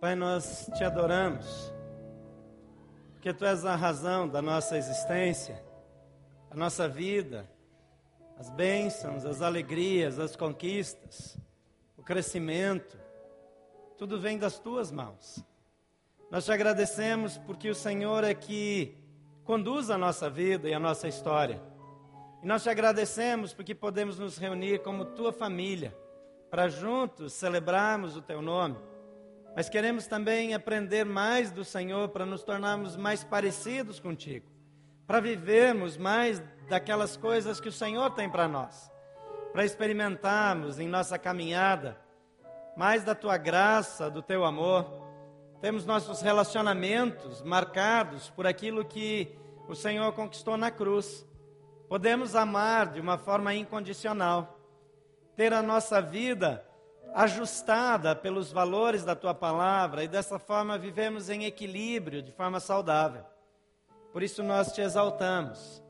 Pai, nós te adoramos, porque tu és a razão da nossa existência, a nossa vida, as bênçãos, as alegrias, as conquistas, o crescimento, tudo vem das tuas mãos. Nós te agradecemos porque o Senhor é que conduz a nossa vida e a nossa história. E nós te agradecemos porque podemos nos reunir como tua família, para juntos celebrarmos o teu nome mas queremos também aprender mais do Senhor para nos tornarmos mais parecidos contigo, para vivermos mais daquelas coisas que o Senhor tem para nós, para experimentarmos em nossa caminhada mais da tua graça, do teu amor. Temos nossos relacionamentos marcados por aquilo que o Senhor conquistou na cruz. Podemos amar de uma forma incondicional, ter a nossa vida ajustada pelos valores da tua palavra e dessa forma vivemos em equilíbrio, de forma saudável. Por isso nós te exaltamos,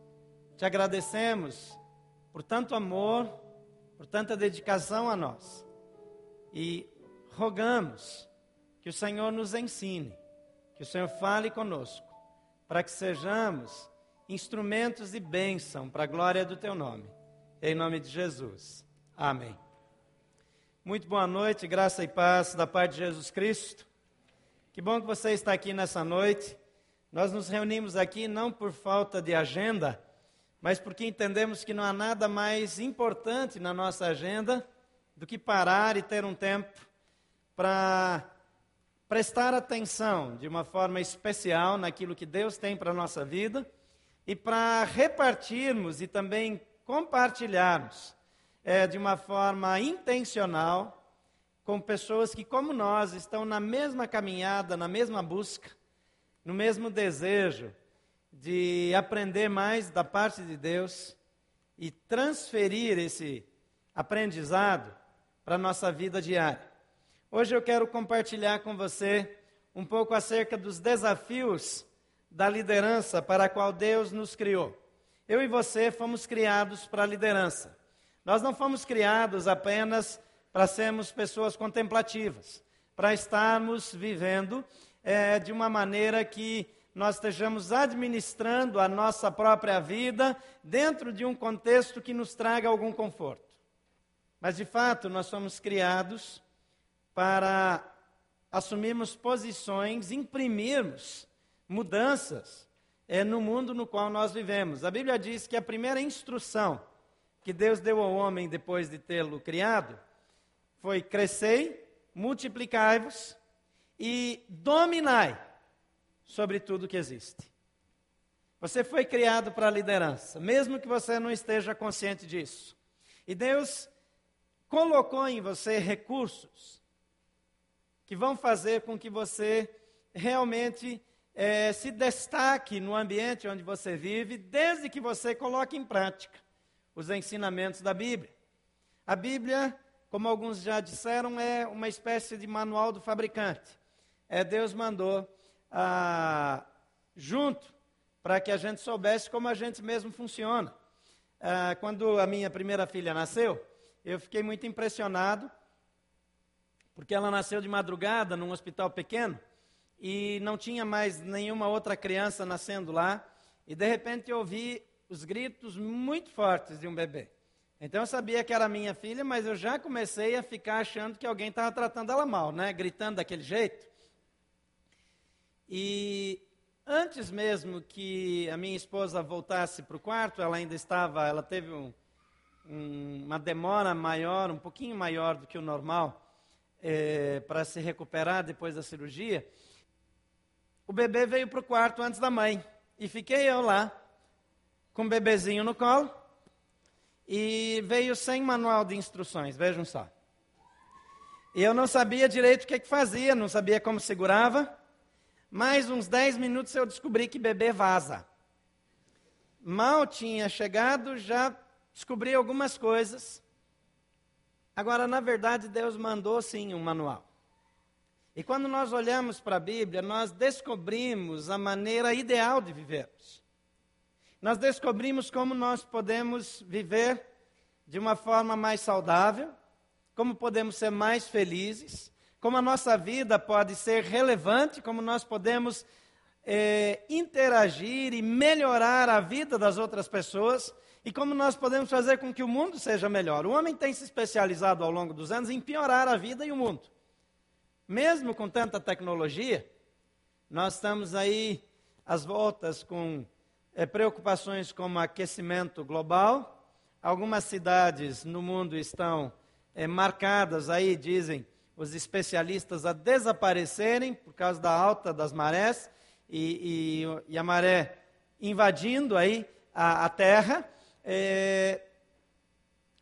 te agradecemos por tanto amor, por tanta dedicação a nós e rogamos que o Senhor nos ensine, que o Senhor fale conosco, para que sejamos instrumentos de bênção para a glória do teu nome. Em nome de Jesus. Amém. Muito boa noite, graça e paz da parte de Jesus Cristo. Que bom que você está aqui nessa noite. Nós nos reunimos aqui não por falta de agenda, mas porque entendemos que não há nada mais importante na nossa agenda do que parar e ter um tempo para prestar atenção de uma forma especial naquilo que Deus tem para a nossa vida e para repartirmos e também compartilharmos é, de uma forma intencional com pessoas que, como nós, estão na mesma caminhada, na mesma busca, no mesmo desejo de aprender mais da parte de Deus e transferir esse aprendizado para a nossa vida diária. Hoje eu quero compartilhar com você um pouco acerca dos desafios da liderança para a qual Deus nos criou. Eu e você fomos criados para a liderança. Nós não fomos criados apenas para sermos pessoas contemplativas, para estarmos vivendo é, de uma maneira que nós estejamos administrando a nossa própria vida dentro de um contexto que nos traga algum conforto. Mas, de fato, nós somos criados para assumirmos posições, imprimirmos mudanças é, no mundo no qual nós vivemos. A Bíblia diz que a primeira instrução que Deus deu ao homem depois de tê-lo criado foi: crescei, multiplicai-vos e dominai sobre tudo que existe. Você foi criado para a liderança, mesmo que você não esteja consciente disso. E Deus colocou em você recursos que vão fazer com que você realmente é, se destaque no ambiente onde você vive, desde que você coloque em prática os ensinamentos da Bíblia. A Bíblia, como alguns já disseram, é uma espécie de manual do fabricante. É, Deus mandou ah, junto para que a gente soubesse como a gente mesmo funciona. Ah, quando a minha primeira filha nasceu, eu fiquei muito impressionado, porque ela nasceu de madrugada num hospital pequeno e não tinha mais nenhuma outra criança nascendo lá. E de repente eu ouvi os gritos muito fortes de um bebê. Então eu sabia que era minha filha, mas eu já comecei a ficar achando que alguém estava tratando ela mal, né? Gritando daquele jeito. E antes mesmo que a minha esposa voltasse para o quarto, ela ainda estava, ela teve um, um, uma demora maior, um pouquinho maior do que o normal, é, para se recuperar depois da cirurgia. O bebê veio para o quarto antes da mãe e fiquei eu lá com o bebezinho no colo e veio sem manual de instruções, vejam só. Eu não sabia direito o que, que fazia, não sabia como segurava. Mais uns 10 minutos eu descobri que bebê vaza. Mal tinha chegado, já descobri algumas coisas. Agora, na verdade, Deus mandou sim um manual. E quando nós olhamos para a Bíblia, nós descobrimos a maneira ideal de vivermos nós descobrimos como nós podemos viver de uma forma mais saudável, como podemos ser mais felizes, como a nossa vida pode ser relevante, como nós podemos é, interagir e melhorar a vida das outras pessoas e como nós podemos fazer com que o mundo seja melhor. O homem tem se especializado ao longo dos anos em piorar a vida e o mundo. Mesmo com tanta tecnologia, nós estamos aí às voltas com é, preocupações como aquecimento global. Algumas cidades no mundo estão é, marcadas aí, dizem os especialistas, a desaparecerem por causa da alta das marés e, e, e a maré invadindo aí a, a terra, é,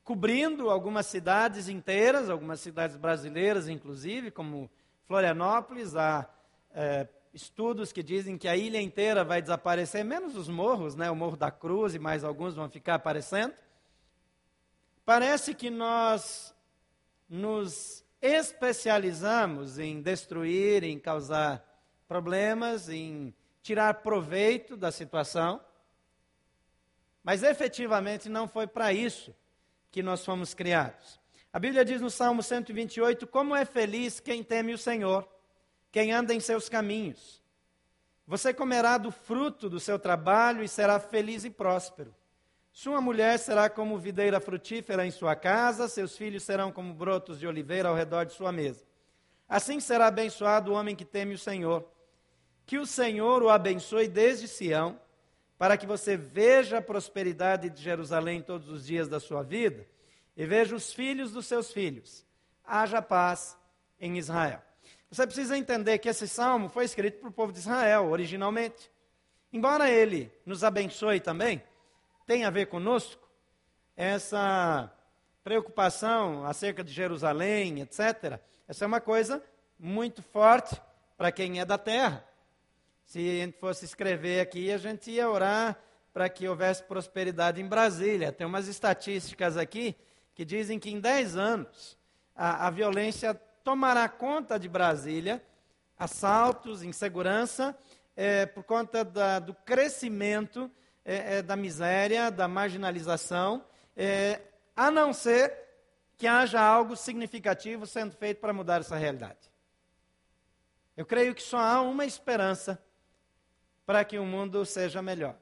cobrindo algumas cidades inteiras, algumas cidades brasileiras, inclusive, como Florianópolis, há é, estudos que dizem que a ilha inteira vai desaparecer, menos os morros, né? o Morro da Cruz e mais alguns vão ficar aparecendo. Parece que nós nos especializamos em destruir, em causar problemas, em tirar proveito da situação. Mas efetivamente não foi para isso que nós fomos criados. A Bíblia diz no Salmo 128: Como é feliz quem teme o Senhor, quem anda em seus caminhos. Você comerá do fruto do seu trabalho e será feliz e próspero. Sua mulher será como videira frutífera em sua casa, seus filhos serão como brotos de oliveira ao redor de sua mesa. Assim será abençoado o homem que teme o Senhor. Que o Senhor o abençoe desde Sião, para que você veja a prosperidade de Jerusalém todos os dias da sua vida e veja os filhos dos seus filhos. Haja paz em Israel. Você precisa entender que esse salmo foi escrito para o povo de Israel, originalmente. Embora ele nos abençoe também, tem a ver conosco, essa preocupação acerca de Jerusalém, etc., essa é uma coisa muito forte para quem é da terra. Se a gente fosse escrever aqui, a gente ia orar para que houvesse prosperidade em Brasília. Tem umas estatísticas aqui que dizem que em 10 anos a, a violência tomará conta de Brasília, assaltos, insegurança, é, por conta da, do crescimento é, é, da miséria, da marginalização, é, a não ser que haja algo significativo sendo feito para mudar essa realidade. Eu creio que só há uma esperança para que o mundo seja melhor.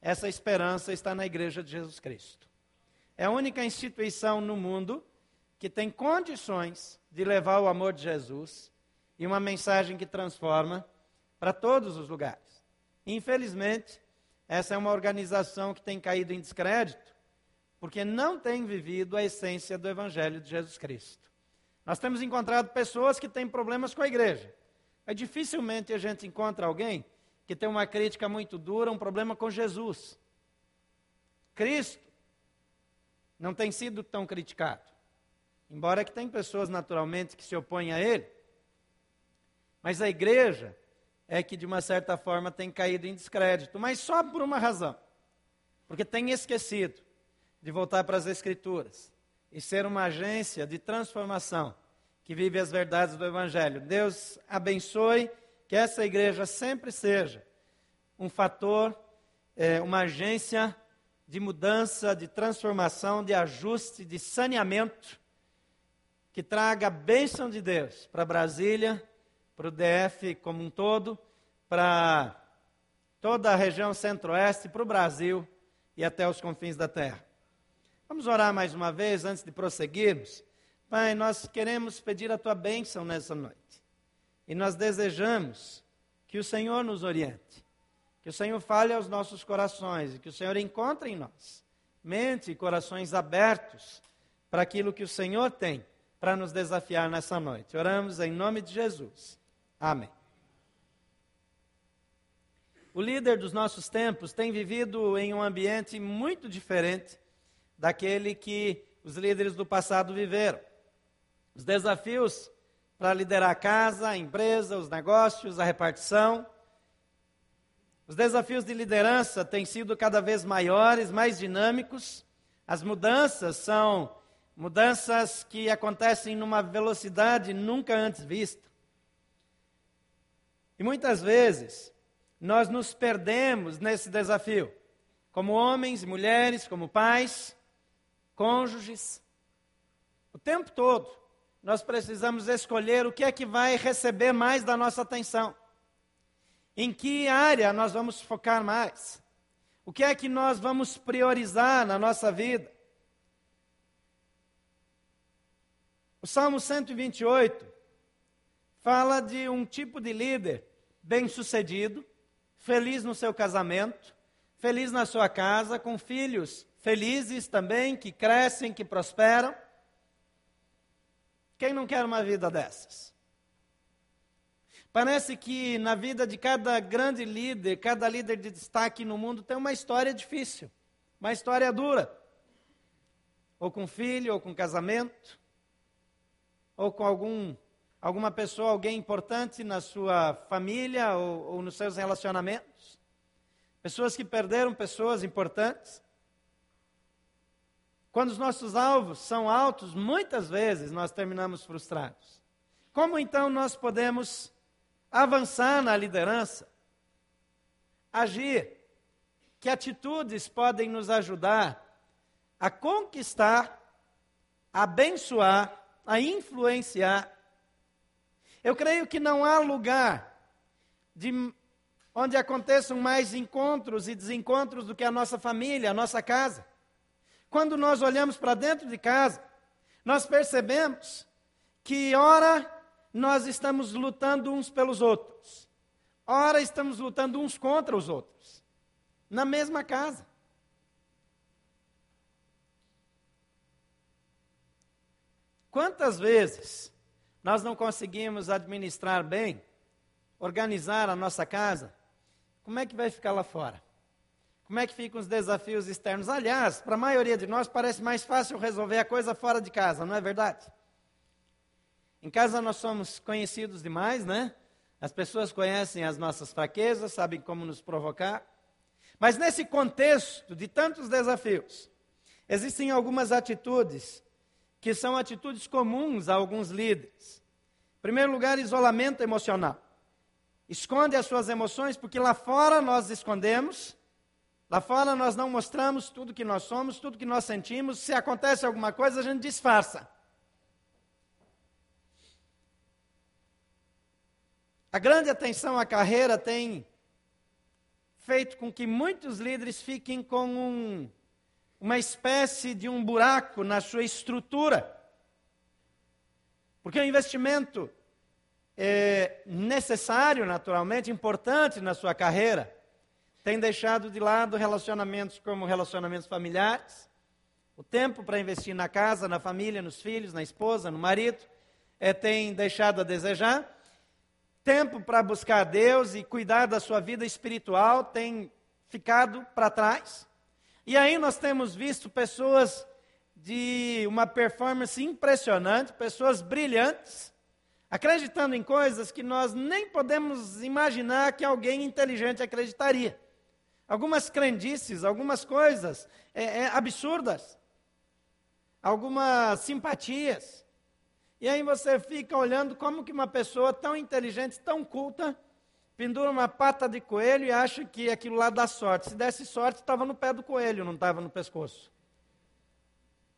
Essa esperança está na Igreja de Jesus Cristo. É a única instituição no mundo que tem condições de levar o amor de Jesus e uma mensagem que transforma para todos os lugares. Infelizmente, essa é uma organização que tem caído em descrédito, porque não tem vivido a essência do Evangelho de Jesus Cristo. Nós temos encontrado pessoas que têm problemas com a igreja, mas dificilmente a gente encontra alguém que tem uma crítica muito dura, um problema com Jesus. Cristo não tem sido tão criticado. Embora que tem pessoas naturalmente que se opõem a ele. Mas a igreja é que de uma certa forma tem caído em descrédito, mas só por uma razão. Porque tem esquecido de voltar para as escrituras e ser uma agência de transformação que vive as verdades do evangelho. Deus abençoe que essa igreja sempre seja um fator, é, uma agência de mudança, de transformação, de ajuste, de saneamento, que traga a bênção de Deus para Brasília, para o DF como um todo, para toda a região centro-oeste, para o Brasil e até os confins da terra. Vamos orar mais uma vez antes de prosseguirmos. Pai, nós queremos pedir a tua bênção nessa noite. E nós desejamos que o Senhor nos oriente, que o Senhor fale aos nossos corações e que o Senhor encontre em nós mente e corações abertos para aquilo que o Senhor tem para nos desafiar nessa noite. Oramos em nome de Jesus. Amém. O líder dos nossos tempos tem vivido em um ambiente muito diferente daquele que os líderes do passado viveram. Os desafios para liderar a casa, a empresa, os negócios, a repartição. Os desafios de liderança têm sido cada vez maiores, mais dinâmicos. As mudanças são mudanças que acontecem numa velocidade nunca antes vista. E muitas vezes nós nos perdemos nesse desafio, como homens e mulheres, como pais, cônjuges, o tempo todo nós precisamos escolher o que é que vai receber mais da nossa atenção. Em que área nós vamos focar mais? O que é que nós vamos priorizar na nossa vida? O Salmo 128 fala de um tipo de líder bem-sucedido, feliz no seu casamento, feliz na sua casa, com filhos felizes também, que crescem, que prosperam. Quem não quer uma vida dessas? Parece que na vida de cada grande líder, cada líder de destaque no mundo tem uma história difícil, uma história dura. Ou com filho, ou com casamento, ou com algum, alguma pessoa, alguém importante na sua família ou, ou nos seus relacionamentos. Pessoas que perderam pessoas importantes. Quando os nossos alvos são altos, muitas vezes nós terminamos frustrados. Como então nós podemos avançar na liderança, agir. Que atitudes podem nos ajudar a conquistar, a abençoar, a influenciar. Eu creio que não há lugar de, onde aconteçam mais encontros e desencontros do que a nossa família, a nossa casa. Quando nós olhamos para dentro de casa, nós percebemos que, ora, nós estamos lutando uns pelos outros. Ora, estamos lutando uns contra os outros. Na mesma casa. Quantas vezes nós não conseguimos administrar bem, organizar a nossa casa? Como é que vai ficar lá fora? Como é que ficam os desafios externos? Aliás, para a maioria de nós parece mais fácil resolver a coisa fora de casa, não é verdade? Em casa nós somos conhecidos demais, né? As pessoas conhecem as nossas fraquezas, sabem como nos provocar. Mas nesse contexto de tantos desafios, existem algumas atitudes que são atitudes comuns a alguns líderes. Em primeiro lugar, isolamento emocional. Esconde as suas emoções, porque lá fora nós escondemos, lá fora nós não mostramos tudo que nós somos, tudo que nós sentimos. Se acontece alguma coisa, a gente disfarça. A grande atenção à carreira tem feito com que muitos líderes fiquem com um, uma espécie de um buraco na sua estrutura. Porque o investimento é necessário, naturalmente, importante na sua carreira, tem deixado de lado relacionamentos como relacionamentos familiares, o tempo para investir na casa, na família, nos filhos, na esposa, no marido, é, tem deixado a desejar tempo para buscar Deus e cuidar da sua vida espiritual tem ficado para trás. E aí nós temos visto pessoas de uma performance impressionante, pessoas brilhantes, acreditando em coisas que nós nem podemos imaginar que alguém inteligente acreditaria. Algumas crendices, algumas coisas é, é, absurdas, algumas simpatias. E aí você fica olhando como que uma pessoa tão inteligente, tão culta, pendura uma pata de coelho e acha que aquilo lá dá sorte. Se desse sorte, estava no pé do coelho, não estava no pescoço.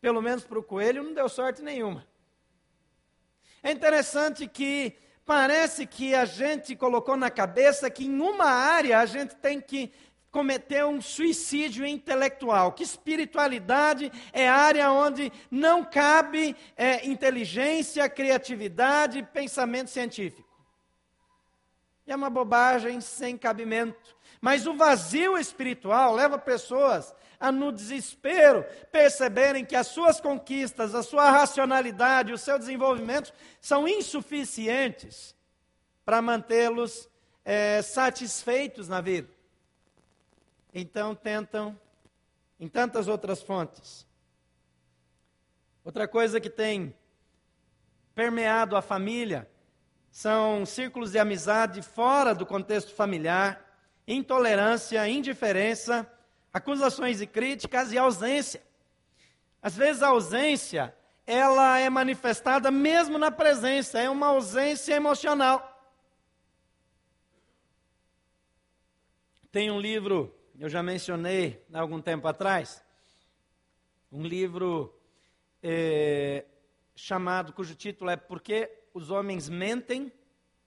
Pelo menos para o coelho não deu sorte nenhuma. É interessante que parece que a gente colocou na cabeça que em uma área a gente tem que cometeu um suicídio intelectual. Que espiritualidade é área onde não cabe é, inteligência, criatividade, pensamento científico. É uma bobagem sem cabimento. Mas o vazio espiritual leva pessoas a, no desespero, perceberem que as suas conquistas, a sua racionalidade, o seu desenvolvimento são insuficientes para mantê-los é, satisfeitos na vida então tentam em tantas outras fontes. Outra coisa que tem permeado a família são círculos de amizade fora do contexto familiar, intolerância, indiferença, acusações e críticas e ausência. Às vezes a ausência, ela é manifestada mesmo na presença, é uma ausência emocional. Tem um livro eu já mencionei há algum tempo atrás, um livro é, chamado, cujo título é Por que os homens mentem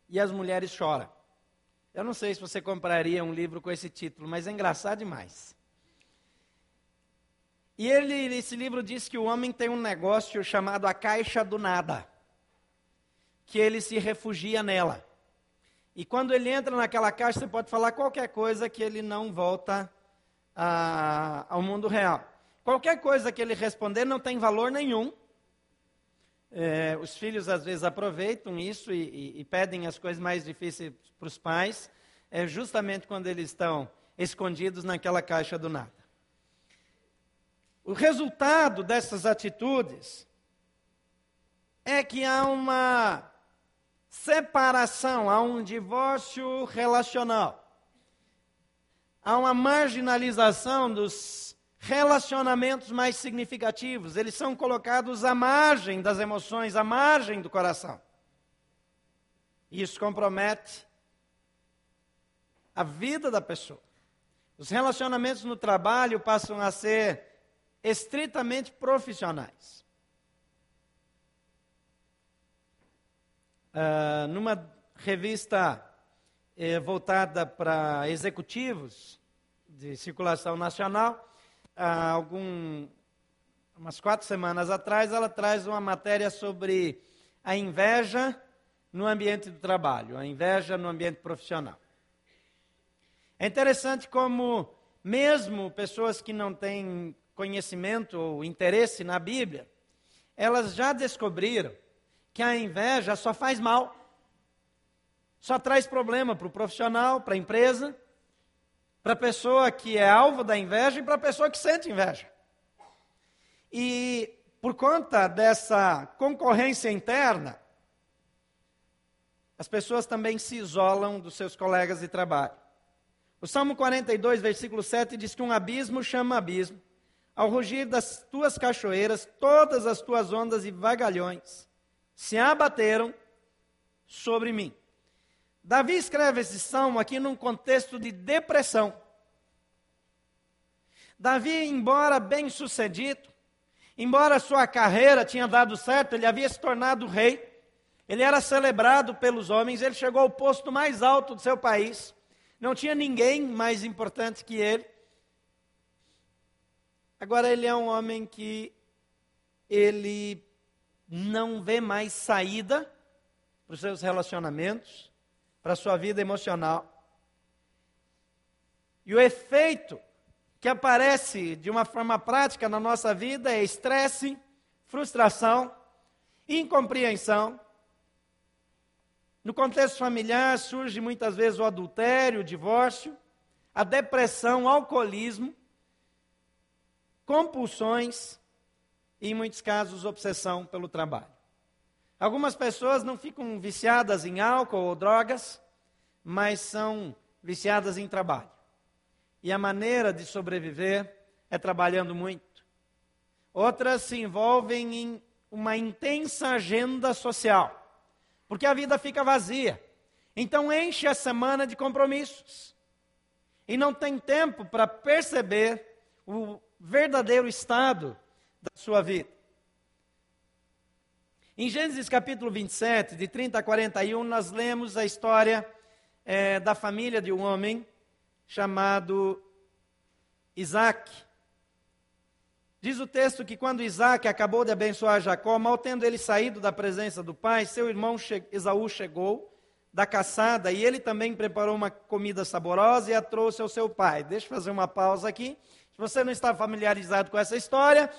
e as mulheres choram. Eu não sei se você compraria um livro com esse título, mas é engraçado demais. E ele, esse livro diz que o homem tem um negócio chamado a caixa do nada, que ele se refugia nela. E quando ele entra naquela caixa, você pode falar qualquer coisa que ele não volta a, ao mundo real. Qualquer coisa que ele responder não tem valor nenhum. É, os filhos às vezes aproveitam isso e, e, e pedem as coisas mais difíceis para os pais, é justamente quando eles estão escondidos naquela caixa do nada. O resultado dessas atitudes é que há uma separação, há um divórcio relacional, há uma marginalização dos relacionamentos mais significativos, eles são colocados à margem das emoções, à margem do coração. Isso compromete a vida da pessoa. Os relacionamentos no trabalho passam a ser estritamente profissionais. Uh, numa revista eh, voltada para executivos de circulação nacional, há algum, umas quatro semanas atrás, ela traz uma matéria sobre a inveja no ambiente do trabalho, a inveja no ambiente profissional. É interessante como, mesmo pessoas que não têm conhecimento ou interesse na Bíblia, elas já descobriram que a inveja só faz mal, só traz problema para o profissional, para a empresa, para a pessoa que é alvo da inveja e para a pessoa que sente inveja. E por conta dessa concorrência interna, as pessoas também se isolam dos seus colegas de trabalho. O Salmo 42, versículo 7 diz que um abismo chama abismo. Ao rugir das tuas cachoeiras, todas as tuas ondas e vagalhões se abateram sobre mim. Davi escreve esse salmo aqui num contexto de depressão. Davi, embora bem sucedido, embora sua carreira tinha dado certo, ele havia se tornado rei, ele era celebrado pelos homens, ele chegou ao posto mais alto do seu país, não tinha ninguém mais importante que ele. Agora ele é um homem que ele não vê mais saída para os seus relacionamentos, para a sua vida emocional. E o efeito que aparece de uma forma prática na nossa vida é estresse, frustração, incompreensão. No contexto familiar surge muitas vezes o adultério, o divórcio, a depressão, o alcoolismo, compulsões e, em muitos casos, obsessão pelo trabalho. Algumas pessoas não ficam viciadas em álcool ou drogas, mas são viciadas em trabalho. E a maneira de sobreviver é trabalhando muito. Outras se envolvem em uma intensa agenda social, porque a vida fica vazia. Então enche a semana de compromissos. E não tem tempo para perceber o verdadeiro estado da sua vida. Em Gênesis capítulo 27, de 30 a 41, nós lemos a história é, da família de um homem chamado Isaac. Diz o texto que quando Isaac acabou de abençoar Jacó, mal tendo ele saído da presença do pai, seu irmão Esaú chegou da caçada e ele também preparou uma comida saborosa e a trouxe ao seu pai. Deixa eu fazer uma pausa aqui. Se você não está familiarizado com essa história,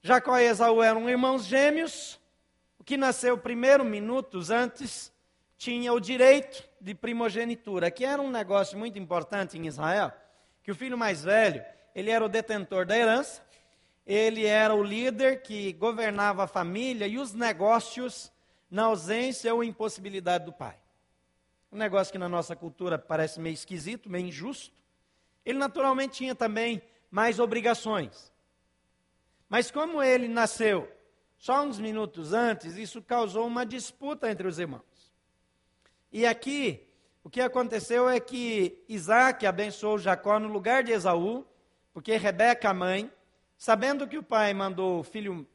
Jacó e Esaú eram irmãos gêmeos. Que nasceu primeiro, minutos antes, tinha o direito de primogenitura, que era um negócio muito importante em Israel, que o filho mais velho, ele era o detentor da herança, ele era o líder que governava a família e os negócios na ausência ou impossibilidade do pai. Um negócio que na nossa cultura parece meio esquisito, meio injusto. Ele naturalmente tinha também mais obrigações. Mas como ele nasceu só uns minutos antes, isso causou uma disputa entre os irmãos. E aqui, o que aconteceu é que Isaac abençoou Jacó no lugar de Esaú, porque Rebeca, a mãe, sabendo que o pai mandou o filho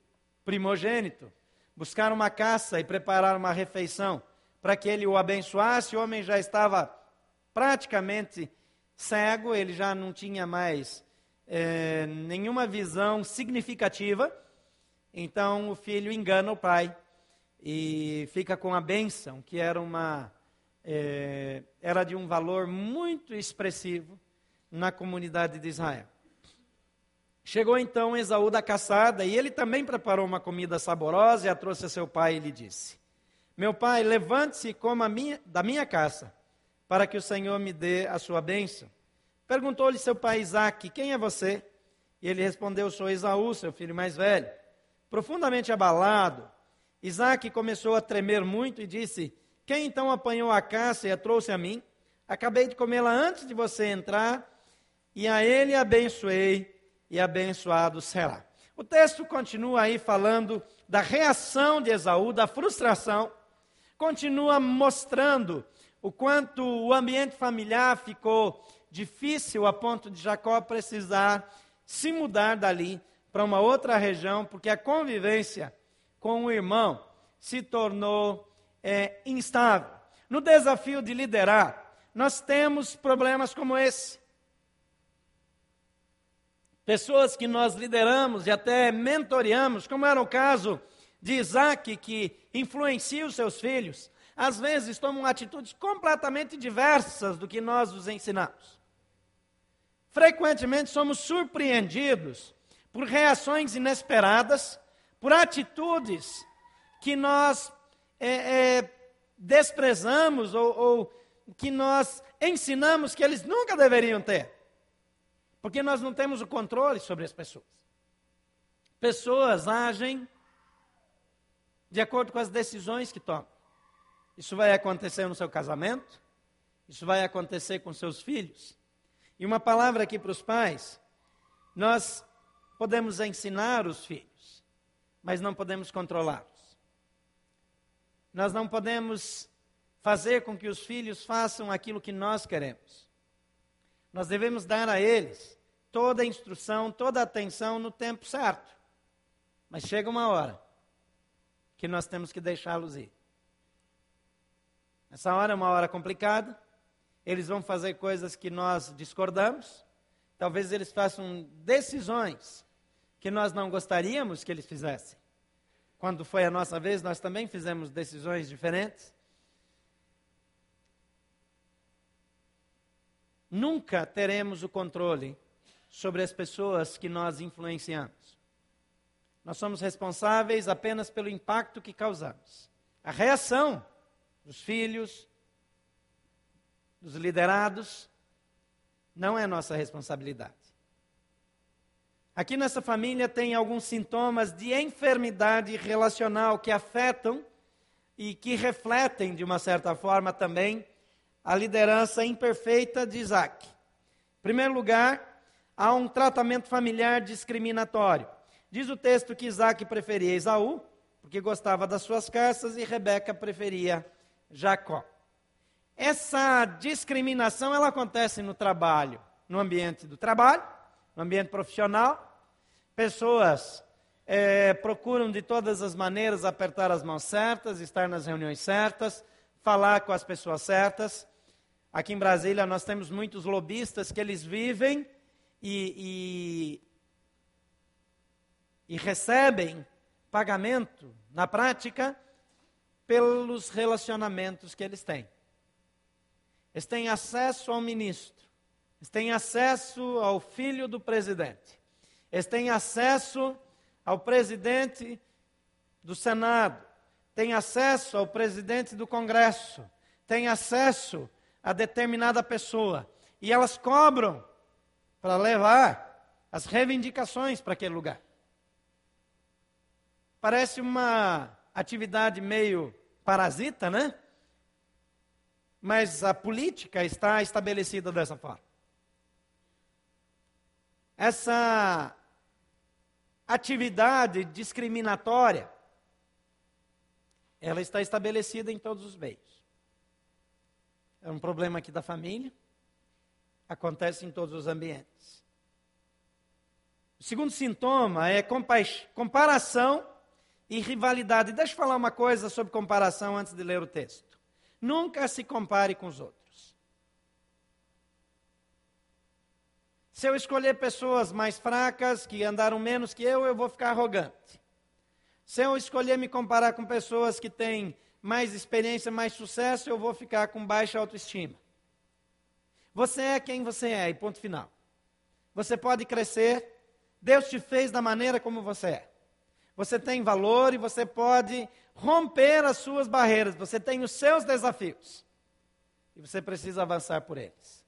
primogênito buscar uma caça e preparar uma refeição para que ele o abençoasse. O homem já estava praticamente cego, ele já não tinha mais é, nenhuma visão significativa. Então o filho engana o pai e fica com a bênção, que era uma é, era de um valor muito expressivo na comunidade de Israel. Chegou então Esaú da caçada e ele também preparou uma comida saborosa e a trouxe a seu pai e lhe disse: Meu pai, levante-se e coma minha, da minha caça, para que o Senhor me dê a sua bênção. Perguntou-lhe seu pai Isaque: Quem é você? E ele respondeu: Sou Esaú, seu filho mais velho. Profundamente abalado, Isaque começou a tremer muito e disse: Quem então apanhou a caça e a trouxe a mim? Acabei de comê-la antes de você entrar, e a ele abençoei e abençoado será. O texto continua aí falando da reação de Esaú, da frustração, continua mostrando o quanto o ambiente familiar ficou difícil a ponto de Jacó precisar se mudar dali para uma outra região, porque a convivência com o irmão se tornou é, instável. No desafio de liderar, nós temos problemas como esse. Pessoas que nós lideramos e até mentoreamos, como era o caso de Isaac, que influencia os seus filhos, às vezes tomam atitudes completamente diversas do que nós os ensinamos. Frequentemente somos surpreendidos por reações inesperadas, por atitudes que nós é, é, desprezamos ou, ou que nós ensinamos que eles nunca deveriam ter. Porque nós não temos o controle sobre as pessoas. Pessoas agem de acordo com as decisões que tomam. Isso vai acontecer no seu casamento, isso vai acontecer com seus filhos. E uma palavra aqui para os pais: nós podemos ensinar os filhos, mas não podemos controlá-los. Nós não podemos fazer com que os filhos façam aquilo que nós queremos. Nós devemos dar a eles toda a instrução, toda a atenção no tempo certo. Mas chega uma hora que nós temos que deixá-los ir. Essa hora é uma hora complicada. Eles vão fazer coisas que nós discordamos. Talvez eles façam decisões que nós não gostaríamos que eles fizessem. Quando foi a nossa vez, nós também fizemos decisões diferentes. nunca teremos o controle sobre as pessoas que nós influenciamos. Nós somos responsáveis apenas pelo impacto que causamos. A reação dos filhos, dos liderados, não é nossa responsabilidade. Aqui nessa família tem alguns sintomas de enfermidade relacional que afetam e que refletem, de uma certa forma, também a liderança imperfeita de Isaac. Em primeiro lugar, há um tratamento familiar discriminatório. Diz o texto que Isaac preferia Esaú, porque gostava das suas caças, e Rebeca preferia Jacó. Essa discriminação ela acontece no trabalho, no ambiente do trabalho, no ambiente profissional. Pessoas é, procuram de todas as maneiras apertar as mãos certas, estar nas reuniões certas, falar com as pessoas certas. Aqui em Brasília nós temos muitos lobistas que eles vivem e, e, e recebem pagamento, na prática, pelos relacionamentos que eles têm. Eles têm acesso ao ministro, eles têm acesso ao filho do presidente, eles têm acesso ao presidente do Senado, têm acesso ao presidente do Congresso, têm acesso a determinada pessoa. E elas cobram para levar as reivindicações para aquele lugar. Parece uma atividade meio parasita, né? Mas a política está estabelecida dessa forma. Essa atividade discriminatória, ela está estabelecida em todos os meios. É um problema aqui da família. Acontece em todos os ambientes. O segundo sintoma é comparação e rivalidade. Deixa eu falar uma coisa sobre comparação antes de ler o texto. Nunca se compare com os outros. Se eu escolher pessoas mais fracas, que andaram menos que eu, eu vou ficar arrogante. Se eu escolher me comparar com pessoas que têm mais experiência, mais sucesso, eu vou ficar com baixa autoestima. Você é quem você é, e ponto final. Você pode crescer, Deus te fez da maneira como você é. Você tem valor e você pode romper as suas barreiras, você tem os seus desafios. E você precisa avançar por eles.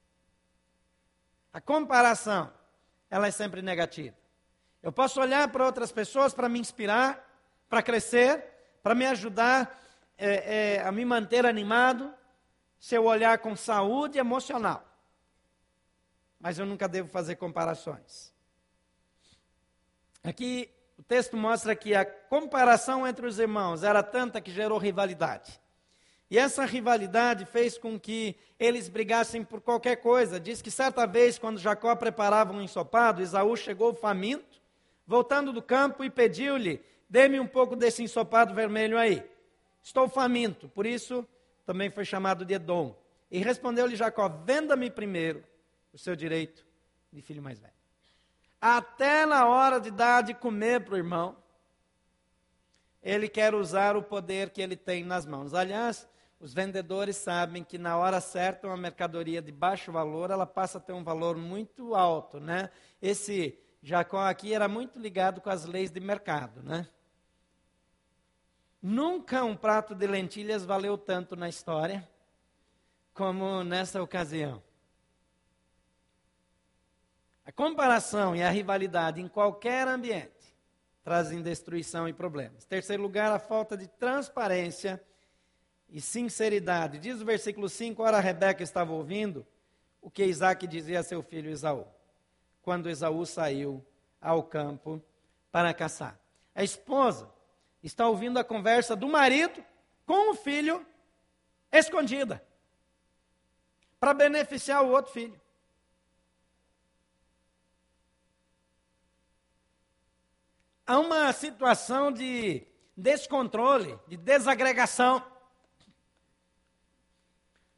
A comparação, ela é sempre negativa. Eu posso olhar para outras pessoas para me inspirar, para crescer, para me ajudar é, é, a me manter animado, se eu olhar com saúde emocional. Mas eu nunca devo fazer comparações. Aqui o texto mostra que a comparação entre os irmãos era tanta que gerou rivalidade. E essa rivalidade fez com que eles brigassem por qualquer coisa. Diz que certa vez, quando Jacó preparava um ensopado, Esaú chegou faminto, voltando do campo e pediu-lhe: Dê-me um pouco desse ensopado vermelho aí. Estou faminto, por isso também foi chamado de Edom. E respondeu-lhe Jacó: Venda-me primeiro o seu direito de filho mais velho até na hora de dar de comer para o irmão, ele quer usar o poder que ele tem nas mãos. Aliás, os vendedores sabem que na hora certa uma mercadoria de baixo valor, ela passa a ter um valor muito alto, né? Esse Jacó aqui era muito ligado com as leis de mercado, né? Nunca um prato de lentilhas valeu tanto na história como nessa ocasião. A comparação e a rivalidade em qualquer ambiente trazem destruição e problemas. Terceiro lugar, a falta de transparência e sinceridade. Diz o versículo 5: Ora, Rebeca estava ouvindo o que Isaac dizia a seu filho Esaú, quando Esaú saiu ao campo para caçar. A esposa está ouvindo a conversa do marido com o filho escondida, para beneficiar o outro filho. há uma situação de descontrole, de desagregação.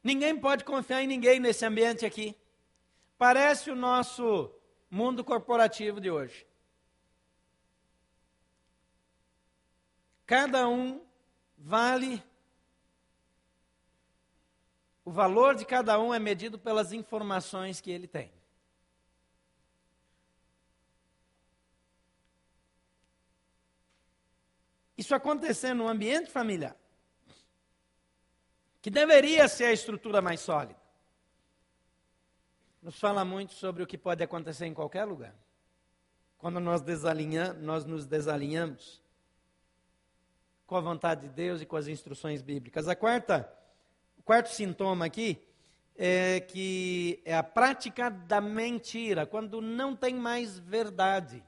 Ninguém pode confiar em ninguém nesse ambiente aqui. Parece o nosso mundo corporativo de hoje. Cada um vale. O valor de cada um é medido pelas informações que ele tem. Isso acontecer no ambiente familiar, que deveria ser a estrutura mais sólida, nos fala muito sobre o que pode acontecer em qualquer lugar. Quando nós, nós nos desalinhamos com a vontade de Deus e com as instruções bíblicas. A quarta, o quarto sintoma aqui é que é a prática da mentira, quando não tem mais verdade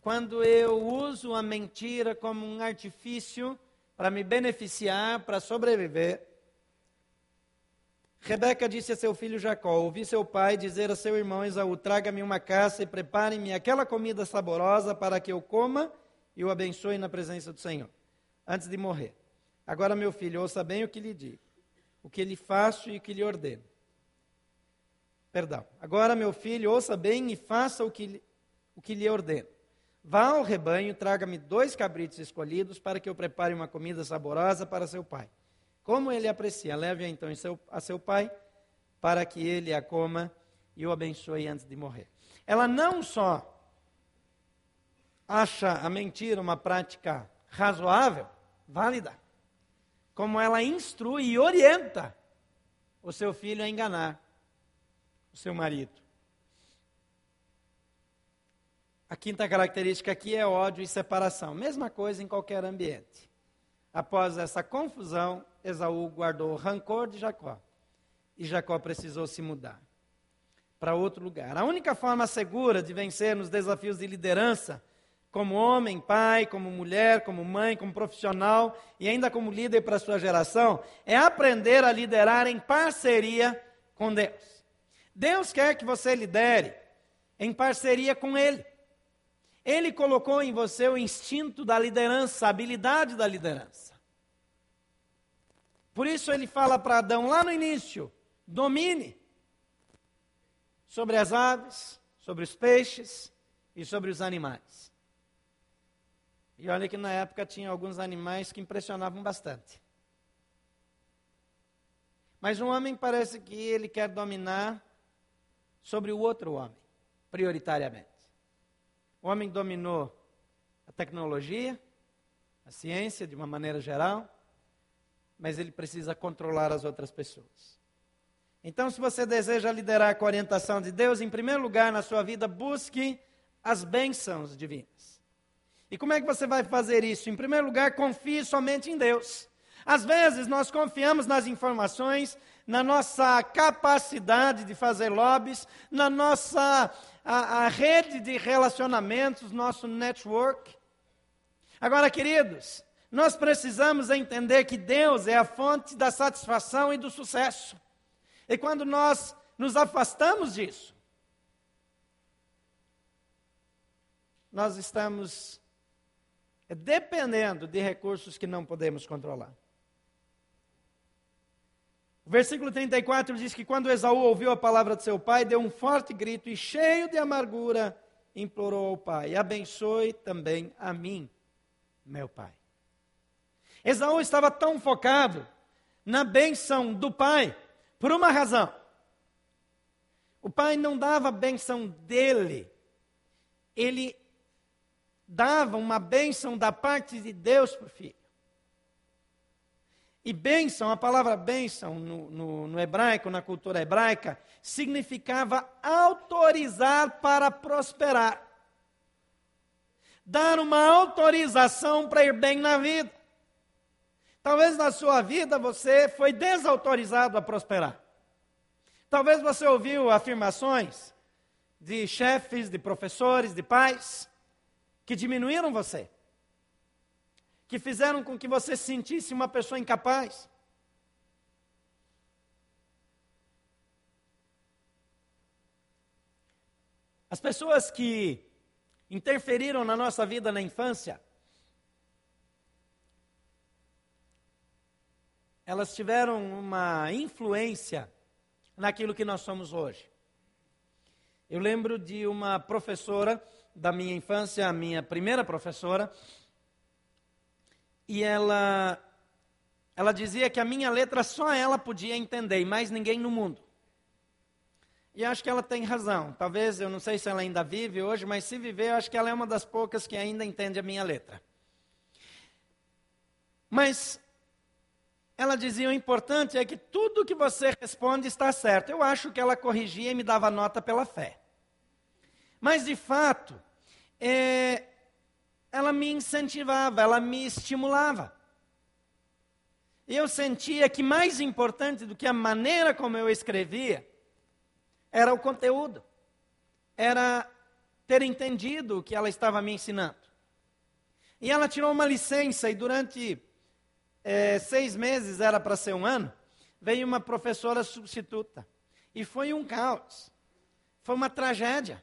quando eu uso a mentira como um artifício para me beneficiar, para sobreviver. Rebeca disse a seu filho Jacó: Ouvi seu pai dizer a seu irmão Esaú: Traga-me uma caça e prepare-me aquela comida saborosa para que eu coma e o abençoe na presença do Senhor, antes de morrer. Agora, meu filho, ouça bem o que lhe digo, o que lhe faço e o que lhe ordeno. Perdão. Agora, meu filho, ouça bem e faça o que, o que lhe ordeno. Vá ao rebanho, traga-me dois cabritos escolhidos para que eu prepare uma comida saborosa para seu pai. Como ele aprecia, leve-a então a seu pai, para que ele a coma e o abençoe antes de morrer. Ela não só acha a mentira uma prática razoável, válida, como ela instrui e orienta o seu filho a enganar o seu marido. A quinta característica aqui é ódio e separação. Mesma coisa em qualquer ambiente. Após essa confusão, Esaú guardou o rancor de Jacó. E Jacó precisou se mudar para outro lugar. A única forma segura de vencer nos desafios de liderança, como homem, pai, como mulher, como mãe, como profissional e ainda como líder para a sua geração, é aprender a liderar em parceria com Deus. Deus quer que você lidere em parceria com Ele. Ele colocou em você o instinto da liderança, a habilidade da liderança. Por isso ele fala para Adão lá no início: domine sobre as aves, sobre os peixes e sobre os animais. E olha que na época tinha alguns animais que impressionavam bastante. Mas um homem parece que ele quer dominar sobre o outro homem, prioritariamente. O homem dominou a tecnologia, a ciência de uma maneira geral, mas ele precisa controlar as outras pessoas. Então, se você deseja liderar com a orientação de Deus, em primeiro lugar na sua vida, busque as bênçãos divinas. E como é que você vai fazer isso? Em primeiro lugar, confie somente em Deus. Às vezes nós confiamos nas informações, na nossa capacidade de fazer lobbies, na nossa a, a rede de relacionamentos, nosso network. Agora, queridos, nós precisamos entender que Deus é a fonte da satisfação e do sucesso. E quando nós nos afastamos disso, nós estamos dependendo de recursos que não podemos controlar. Versículo 34 diz que quando Esaú ouviu a palavra de seu pai, deu um forte grito e, cheio de amargura, implorou ao pai: Abençoe também a mim, meu pai. Esaú estava tão focado na benção do pai, por uma razão. O pai não dava a benção dele, ele dava uma benção da parte de Deus para o filho. E bênção, a palavra bênção no, no, no, hebraico, na cultura hebraica, significava autorizar para prosperar. Dar uma autorização para ir bem na vida. Talvez na sua vida você foi desautorizado a prosperar. Talvez você ouviu afirmações de chefes, de professores, de pais, que diminuíram você, que fizeram com que você se sentisse uma pessoa incapaz. As pessoas que interferiram na nossa vida na infância, elas tiveram uma influência naquilo que nós somos hoje. Eu lembro de uma professora da minha infância, a minha primeira professora, e ela ela dizia que a minha letra só ela podia entender e mais ninguém no mundo. E acho que ela tem razão. Talvez, eu não sei se ela ainda vive hoje, mas se viver, eu acho que ela é uma das poucas que ainda entende a minha letra. Mas ela dizia: o importante é que tudo que você responde está certo. Eu acho que ela corrigia e me dava nota pela fé. Mas, de fato, é, ela me incentivava, ela me estimulava. Eu sentia que mais importante do que a maneira como eu escrevia era o conteúdo, era ter entendido o que ela estava me ensinando. E ela tirou uma licença e durante é, seis meses era para ser um ano, veio uma professora substituta. E foi um caos. Foi uma tragédia.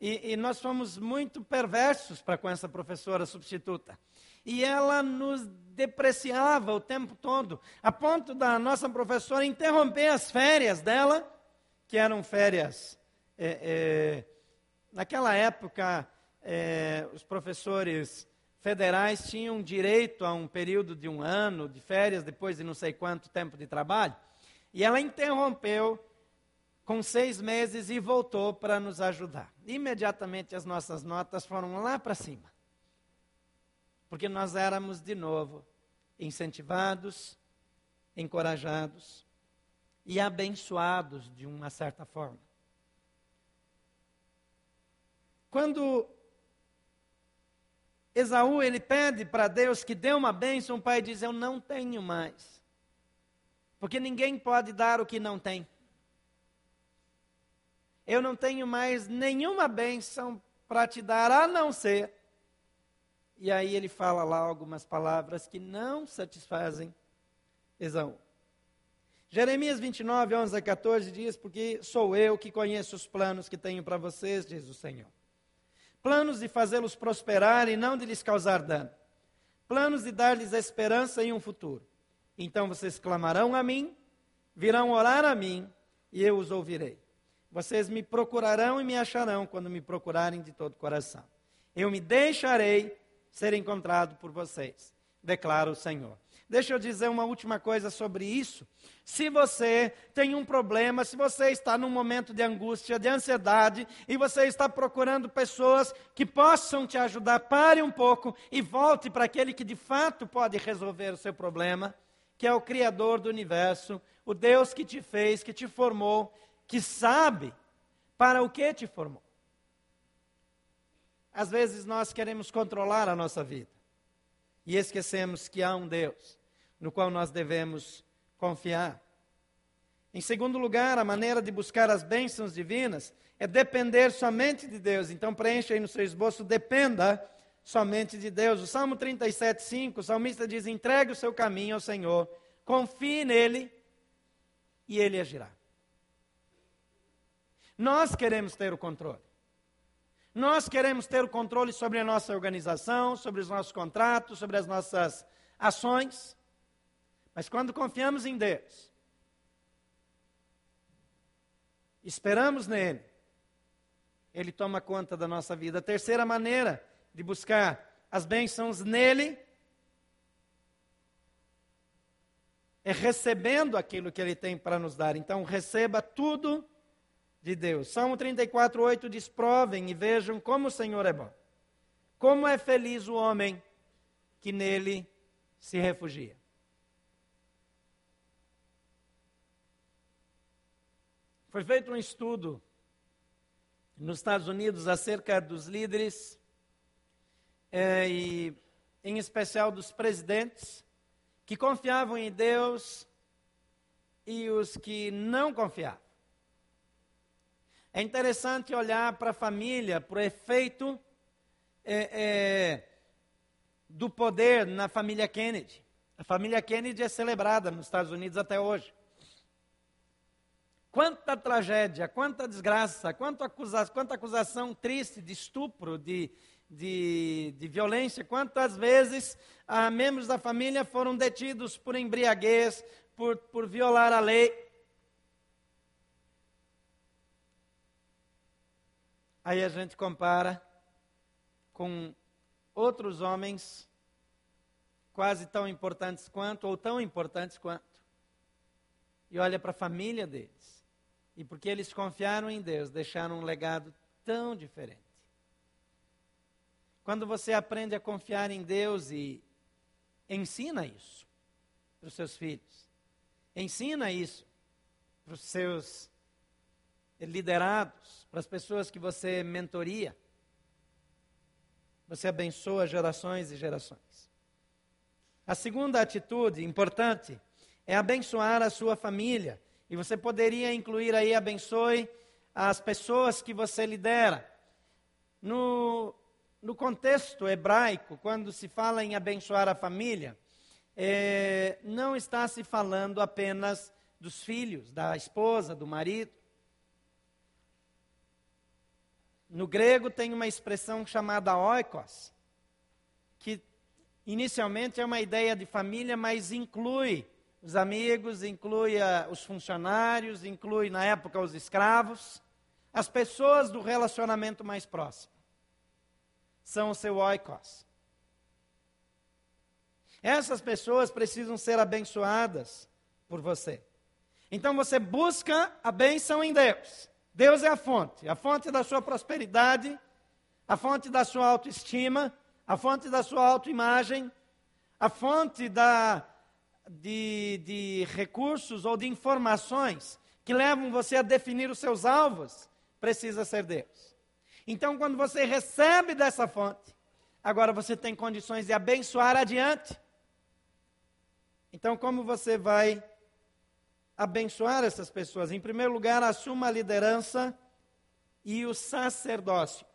E, e nós fomos muito perversos para com essa professora substituta. E ela nos depreciava o tempo todo, a ponto da nossa professora interromper as férias dela, que eram férias. É, é, naquela época, é, os professores federais tinham direito a um período de um ano de férias, depois de não sei quanto tempo de trabalho. E ela interrompeu com seis meses e voltou para nos ajudar. Imediatamente as nossas notas foram lá para cima. Porque nós éramos, de novo, incentivados, encorajados e abençoados de uma certa forma. Quando Esaú, ele pede para Deus que dê uma bênção, o pai diz: Eu não tenho mais. Porque ninguém pode dar o que não tem. Eu não tenho mais nenhuma bênção para te dar, a não ser. E aí ele fala lá algumas palavras que não satisfazem Esaú. Jeremias 29, 11 a 14 diz: Porque sou eu que conheço os planos que tenho para vocês, diz o Senhor planos de fazê-los prosperar e não de lhes causar dano, planos de dar-lhes esperança e um futuro. Então vocês clamarão a mim, virão orar a mim, e eu os ouvirei. Vocês me procurarão e me acharão quando me procurarem de todo o coração. Eu me deixarei ser encontrado por vocês, declara o Senhor. Deixa eu dizer uma última coisa sobre isso. Se você tem um problema, se você está num momento de angústia, de ansiedade, e você está procurando pessoas que possam te ajudar, pare um pouco e volte para aquele que de fato pode resolver o seu problema, que é o Criador do universo, o Deus que te fez, que te formou, que sabe para o que te formou. Às vezes nós queremos controlar a nossa vida e esquecemos que há um Deus no qual nós devemos confiar. Em segundo lugar, a maneira de buscar as bênçãos divinas é depender somente de Deus. Então preencha aí no seu esboço, dependa somente de Deus. O Salmo 37, 5, o salmista diz: entregue o seu caminho ao Senhor, confie nele e ele agirá. Nós queremos ter o controle. Nós queremos ter o controle sobre a nossa organização, sobre os nossos contratos, sobre as nossas ações. Mas quando confiamos em Deus, esperamos nele, ele toma conta da nossa vida. A terceira maneira de buscar as bênçãos nele é recebendo aquilo que ele tem para nos dar. Então, receba tudo de Deus. Salmo 34, 8 diz: Provem e vejam como o Senhor é bom. Como é feliz o homem que nele se refugia. Foi feito um estudo nos Estados Unidos acerca dos líderes, é, e em especial dos presidentes, que confiavam em Deus e os que não confiavam. É interessante olhar para a família, para o efeito é, é, do poder na família Kennedy. A família Kennedy é celebrada nos Estados Unidos até hoje. Quanta tragédia, quanta desgraça, quanta acusação, quanta acusação triste de estupro, de, de, de violência, quantas vezes ah, membros da família foram detidos por embriaguez, por, por violar a lei. Aí a gente compara com outros homens quase tão importantes quanto, ou tão importantes quanto. E olha para a família deles. E porque eles confiaram em Deus, deixaram um legado tão diferente. Quando você aprende a confiar em Deus e ensina isso para os seus filhos, ensina isso para os seus liderados, para as pessoas que você mentoria. Você abençoa gerações e gerações. A segunda atitude importante é abençoar a sua família. E você poderia incluir aí abençoe as pessoas que você lidera. No, no contexto hebraico, quando se fala em abençoar a família, é, não está se falando apenas dos filhos, da esposa, do marido. No grego tem uma expressão chamada oikos, que inicialmente é uma ideia de família, mas inclui os amigos, inclui a, os funcionários, inclui na época os escravos, as pessoas do relacionamento mais próximo. São o seu oikos. Essas pessoas precisam ser abençoadas por você. Então você busca a bênção em Deus. Deus é a fonte, a fonte da sua prosperidade, a fonte da sua autoestima, a fonte da sua autoimagem, a fonte da, de, de recursos ou de informações que levam você a definir os seus alvos, precisa ser Deus. Então, quando você recebe dessa fonte, agora você tem condições de abençoar adiante. Então, como você vai abençoar essas pessoas. Em primeiro lugar, assuma a liderança e o sacerdócio.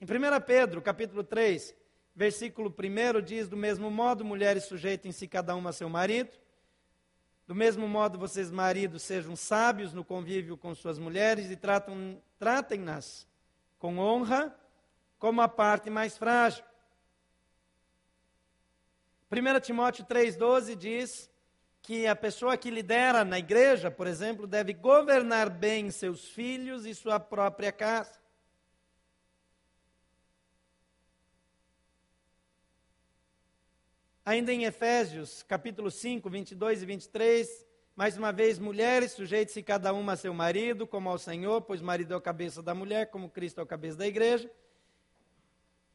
Em 1 Pedro, capítulo 3, versículo 1 diz: Do mesmo modo, mulheres sujeitem-se cada uma a seu marido. Do mesmo modo, vocês, maridos, sejam sábios no convívio com suas mulheres e tratem-nas com honra, como a parte mais frágil. 1 Timóteo 3,12 diz que a pessoa que lidera na igreja, por exemplo, deve governar bem seus filhos e sua própria casa. Ainda em Efésios, capítulo 5, 22 e 23, mais uma vez, mulheres, sujeite-se cada uma a seu marido, como ao Senhor, pois marido é o cabeça da mulher, como Cristo é o cabeça da igreja,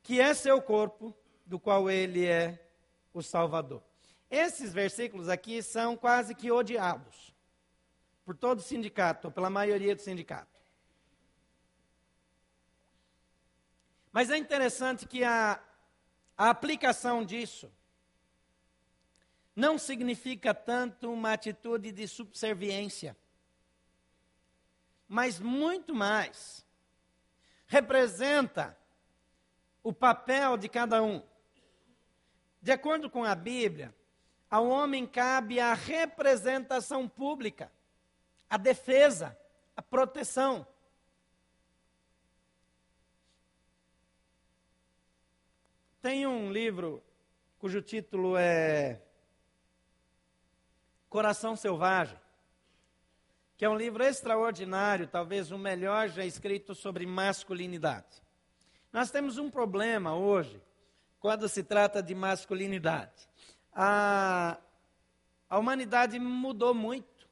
que é seu corpo, do qual ele é o Salvador. Esses versículos aqui são quase que odiados por todo o sindicato, ou pela maioria do sindicato. Mas é interessante que a, a aplicação disso não significa tanto uma atitude de subserviência, mas muito mais representa o papel de cada um. De acordo com a Bíblia, ao homem cabe a representação pública, a defesa, a proteção. Tem um livro cujo título é Coração Selvagem, que é um livro extraordinário, talvez o melhor já escrito sobre masculinidade. Nós temos um problema hoje, quando se trata de masculinidade. A, a humanidade mudou muito.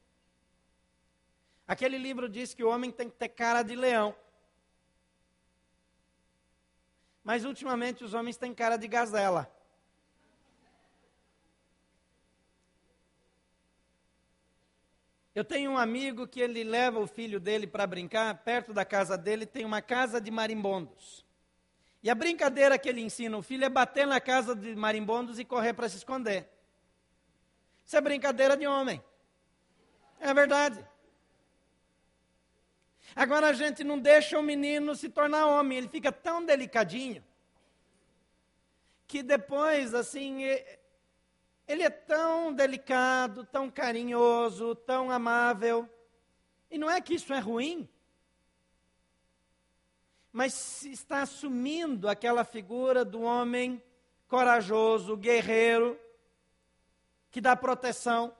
Aquele livro diz que o homem tem que ter cara de leão. Mas ultimamente os homens têm cara de gazela. Eu tenho um amigo que ele leva o filho dele para brincar, perto da casa dele tem uma casa de marimbondos. E a brincadeira que ele ensina o filho é bater na casa de marimbondos e correr para se esconder. Isso é brincadeira de homem. É verdade. Agora a gente não deixa o menino se tornar homem, ele fica tão delicadinho que depois, assim, ele é tão delicado, tão carinhoso, tão amável. E não é que isso é ruim, mas está assumindo aquela figura do homem corajoso, guerreiro, que dá proteção.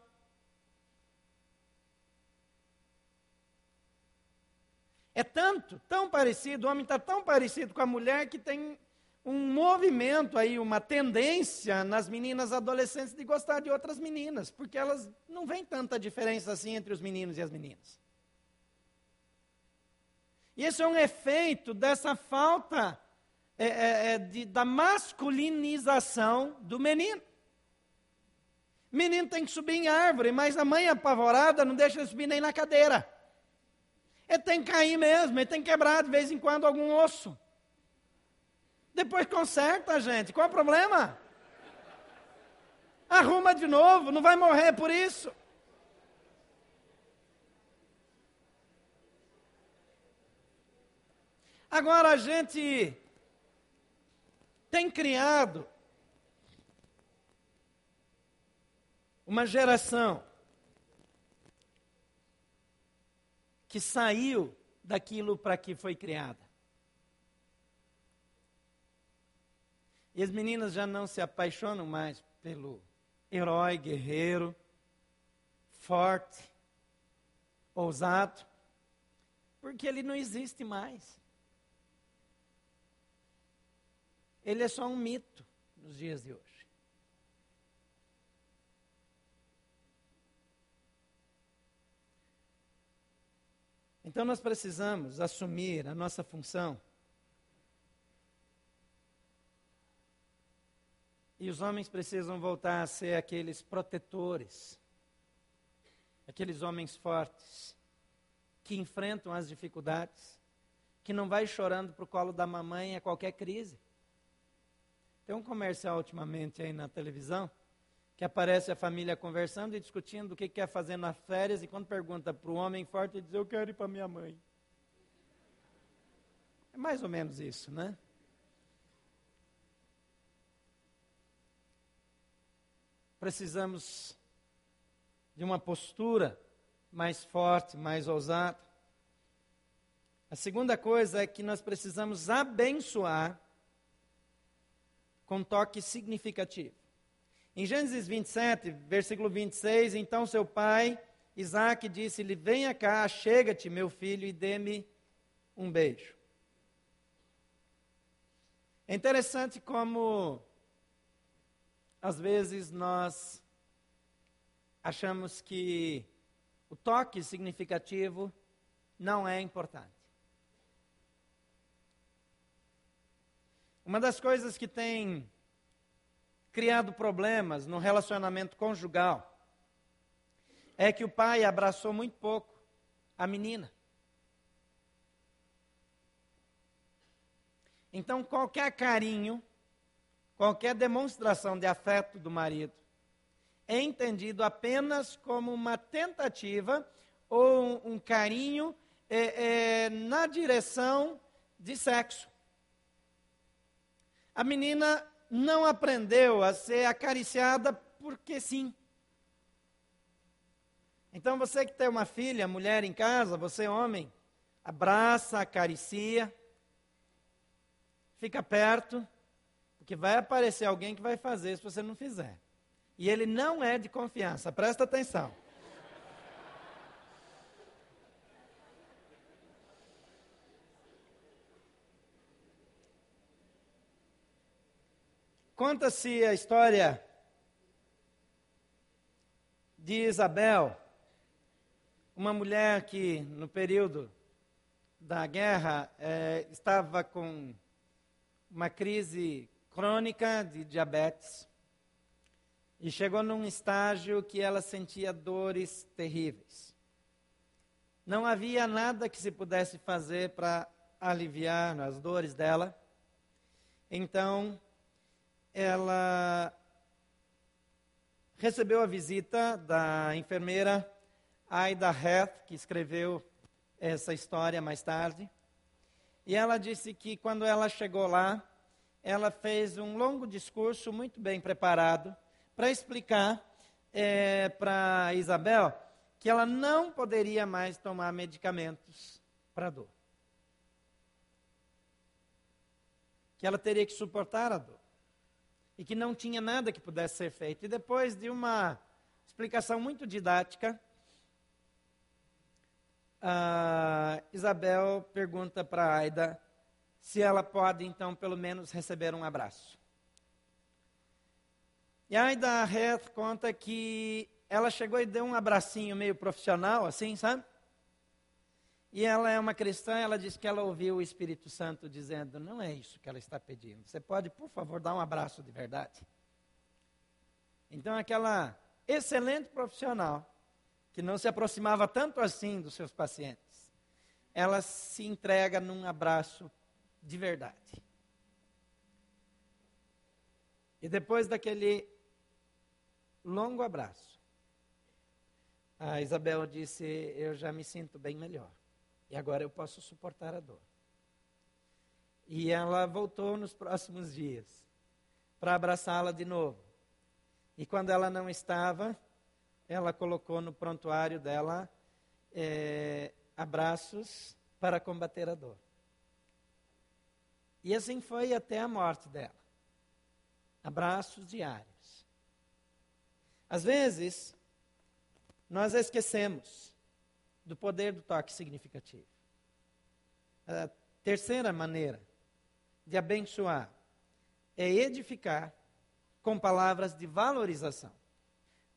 É tanto, tão parecido, o homem está tão parecido com a mulher que tem um movimento aí, uma tendência nas meninas adolescentes de gostar de outras meninas, porque elas não veem tanta diferença assim entre os meninos e as meninas. E esse é um efeito dessa falta é, é, é de, da masculinização do menino. Menino tem que subir em árvore, mas a mãe apavorada não deixa ele subir nem na cadeira. Ele tem que cair mesmo, ele tem que quebrar de vez em quando algum osso. Depois conserta, gente. Qual é o problema? Arruma de novo, não vai morrer por isso. Agora a gente tem criado uma geração que saiu daquilo para que foi criada. E as meninas já não se apaixonam mais pelo herói, guerreiro, forte, ousado, porque ele não existe mais. Ele é só um mito nos dias de hoje. Então nós precisamos assumir a nossa função E os homens precisam voltar a ser aqueles protetores, aqueles homens fortes, que enfrentam as dificuldades, que não vai chorando para o colo da mamãe a qualquer crise. Tem um comercial ultimamente aí na televisão, que aparece a família conversando e discutindo o que quer fazer nas férias, e quando pergunta para o homem forte, ele diz, eu quero ir para minha mãe. É mais ou menos isso, né? precisamos de uma postura mais forte, mais ousada. A segunda coisa é que nós precisamos abençoar com toque significativo. Em Gênesis 27, versículo 26, então seu pai, Isaac, disse-lhe: Venha cá, chega-te, meu filho, e dê-me um beijo. É interessante como, às vezes, nós achamos que o toque significativo não é importante. Uma das coisas que tem criado problemas no relacionamento conjugal é que o pai abraçou muito pouco a menina. Então, qualquer carinho, qualquer demonstração de afeto do marido é entendido apenas como uma tentativa ou um, carinho é, é, na direção de sexo. A menina não aprendeu a ser acariciada porque sim. Então você que tem uma filha, mulher em casa, você homem, abraça, acaricia, fica perto, porque vai aparecer alguém que vai fazer se você não fizer. E ele não é de confiança, presta atenção. Conta-se a história de Isabel, uma mulher que no período da guerra é, estava com uma crise crônica de diabetes e chegou num estágio que ela sentia dores terríveis. Não havia nada que se pudesse fazer para aliviar as dores dela. Então, ela recebeu a visita da enfermeira Aida Heth, que escreveu essa história mais tarde. E ela disse que quando ela chegou lá, ela fez um longo discurso muito bem preparado para explicar é, para Isabel que ela não poderia mais tomar medicamentos para dor. Que ela teria que suportar a dor. E que não tinha nada que pudesse ser feito. E depois de uma explicação muito didática, Isabel pergunta para Aida se ela pode, então, pelo menos receber um abraço. E aí da Heath conta que ela chegou e deu um abracinho meio profissional, assim, sabe? E ela é uma cristã, ela diz que ela ouviu o Espírito Santo dizendo: não é isso que ela está pedindo. Você pode, por favor, dar um abraço de verdade? Então, aquela excelente profissional, que não se aproximava tanto assim dos seus pacientes, ela se entrega num abraço de verdade. E depois daquele longo abraço. A Isabel disse: Eu já me sinto bem melhor. E agora eu posso suportar a dor. E ela voltou nos próximos dias para abraçá-la de novo. E quando ela não estava, ela colocou no prontuário dela é, abraços para combater a dor. E assim foi até a morte dela. Abraços diários. Às vezes, nós esquecemos do poder do toque significativo. A terceira maneira de abençoar é edificar com palavras de valorização.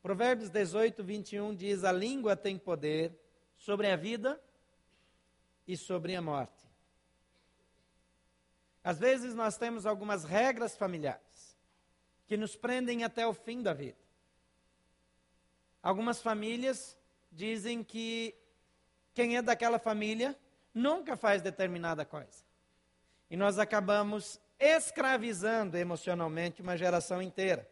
Provérbios 18, 21 diz: A língua tem poder sobre a vida e sobre a morte. Às vezes nós temos algumas regras familiares que nos prendem até o fim da vida. Algumas famílias dizem que quem é daquela família nunca faz determinada coisa. E nós acabamos escravizando emocionalmente uma geração inteira.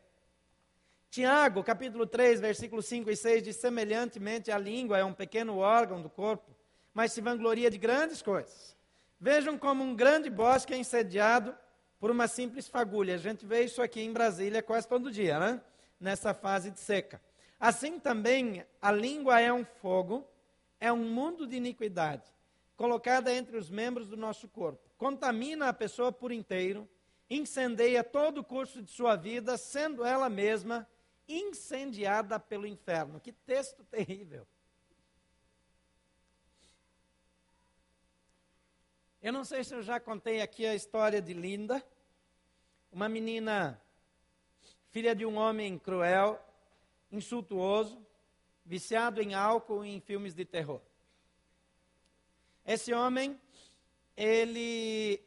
Tiago, capítulo 3, versículos 5 e 6 diz: semelhantemente a língua é um pequeno órgão do corpo, mas se vangloria de grandes coisas. Vejam como um grande bosque é insediado por uma simples fagulha. A gente vê isso aqui em Brasília quase todo dia, né? Nessa fase de seca. Assim também a língua é um fogo, é um mundo de iniquidade, colocada entre os membros do nosso corpo. Contamina a pessoa por inteiro incendeia todo o curso de sua vida, sendo ela mesma incendiada pelo inferno. Que texto terrível. Eu não sei se eu já contei aqui a história de Linda, uma menina, filha de um homem cruel, insultuoso, viciado em álcool e em filmes de terror. Esse homem, ele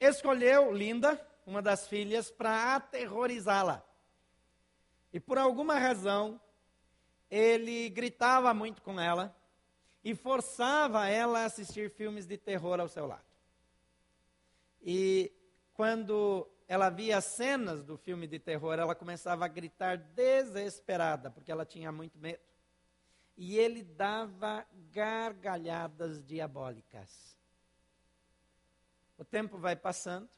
escolheu Linda, uma das filhas, para aterrorizá-la. E por alguma razão, ele gritava muito com ela, e forçava ela a assistir filmes de terror ao seu lado. E quando ela via cenas do filme de terror, ela começava a gritar desesperada, porque ela tinha muito medo. E ele dava gargalhadas diabólicas. O tempo vai passando,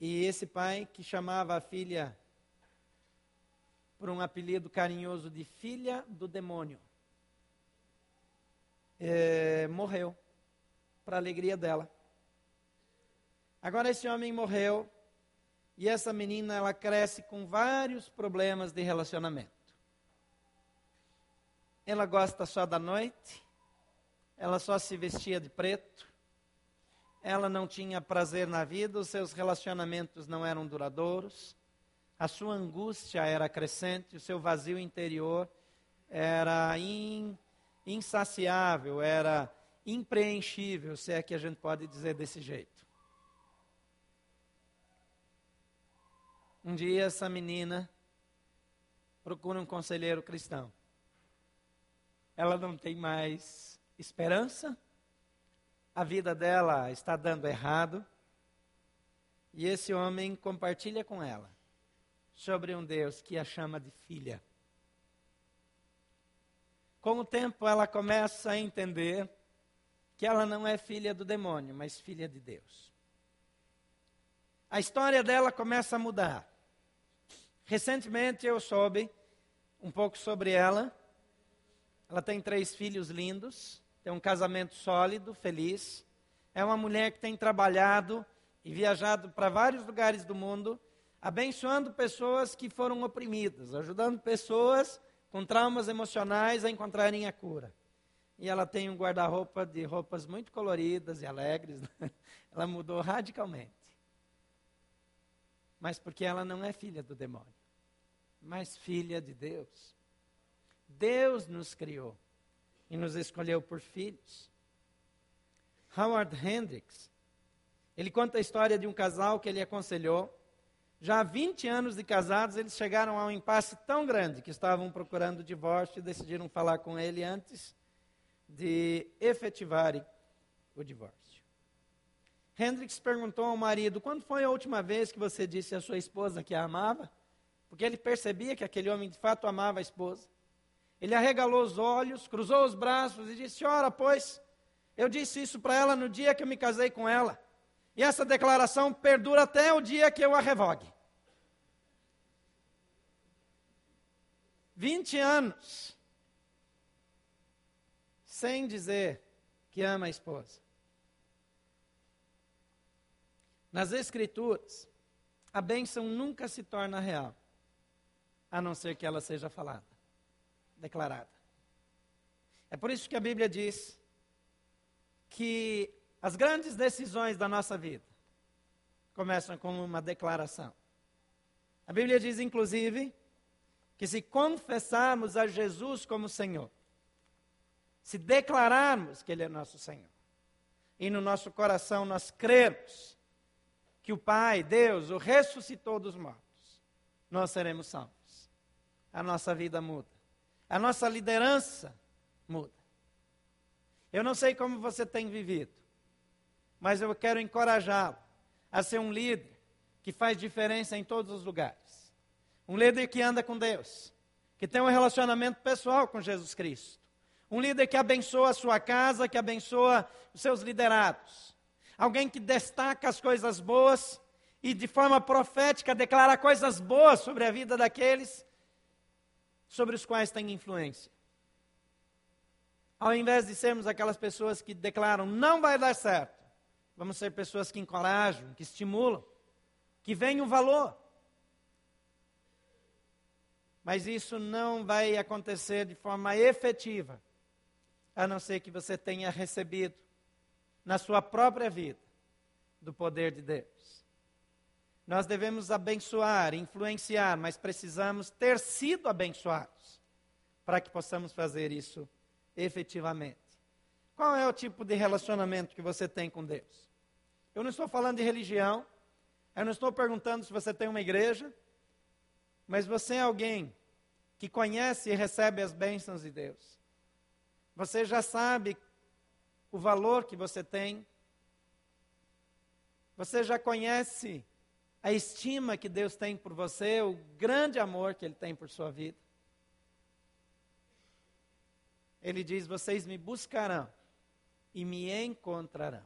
e esse pai, que chamava a filha por um apelido carinhoso de filha do demônio, é, morreu, para alegria dela. Agora esse homem morreu e essa menina ela cresce com vários problemas de relacionamento. Ela gosta só da noite, ela só se vestia de preto, ela não tinha prazer na vida, os seus relacionamentos não eram duradouros, a sua angústia era crescente, o seu vazio interior era in, insaciável, era impreenchível, se é que a gente pode dizer desse jeito. Um dia essa menina procura um conselheiro cristão. Ela não tem mais esperança, a vida dela está dando errado, e esse homem compartilha com ela sobre um Deus que a chama de filha. Com o tempo, ela começa a entender que ela não é filha do demônio, mas filha de Deus. A história dela começa a mudar. Recentemente eu soube um pouco sobre ela. Ela tem três filhos lindos, tem um casamento sólido, feliz. É uma mulher que tem trabalhado e viajado para vários lugares do mundo, abençoando pessoas que foram oprimidas, ajudando pessoas com traumas emocionais a encontrarem a cura. E ela tem um guarda-roupa de roupas muito coloridas e alegres. Né? Ela mudou radicalmente. Mas porque ela não é filha do demônio, mas filha de Deus. Deus nos criou e nos escolheu por filhos. Howard Hendricks, ele conta a história de um casal que ele aconselhou já há 20 anos de casados, eles chegaram a um impasse tão grande que estavam procurando divórcio e decidiram falar com ele antes de efetivarem o divórcio. Hendricks perguntou ao marido: quando foi a última vez que você disse à sua esposa que a amava? Porque ele percebia que aquele homem de fato amava a esposa. Ele arregalou os olhos, cruzou os braços e disse: Ora, pois, eu disse isso para ela no dia que eu me casei com ela. E essa declaração perdura até o dia que eu a revogue. 20 anos sem dizer que ama a esposa. Nas Escrituras, a bênção nunca se torna real, a não ser que ela seja falada, declarada. É por isso que a Bíblia diz que as grandes decisões da nossa vida começam com uma declaração. A Bíblia diz, inclusive, que se confessarmos a Jesus como Senhor, se declararmos que Ele é nosso Senhor, e no nosso coração nós cremos que o Pai, Deus, o ressuscitou dos mortos, nós seremos salvos. A nossa vida muda. A nossa liderança muda. Eu não sei como você tem vivido mas eu quero encorajá-lo a ser um líder que faz diferença em todos os lugares. Um líder que anda com Deus, que tem um relacionamento pessoal com Jesus Cristo. Um líder que abençoa a sua casa, que abençoa os seus liderados. Alguém que destaca as coisas boas e de forma profética declara coisas boas sobre a vida daqueles sobre os quais tem influência. Ao invés de sermos aquelas pessoas que declaram não vai dar certo, Vamos ser pessoas que encorajam, que estimulam. que vem o valor. Mas isso não vai acontecer de forma efetiva, a não ser que você tenha recebido na sua própria vida do poder de Deus. Nós devemos abençoar, influenciar, mas precisamos ter sido abençoados para que possamos fazer isso efetivamente. Qual é o tipo de relacionamento que você tem com Deus? Eu não estou falando de religião, eu não estou perguntando se você tem uma igreja, mas você é alguém que conhece e recebe as bênçãos de Deus. Você já sabe o valor que você tem. Você já conhece a estima que Deus tem por você, o grande amor que Ele tem por sua vida. Ele diz: Vocês me buscarão e me encontrarão.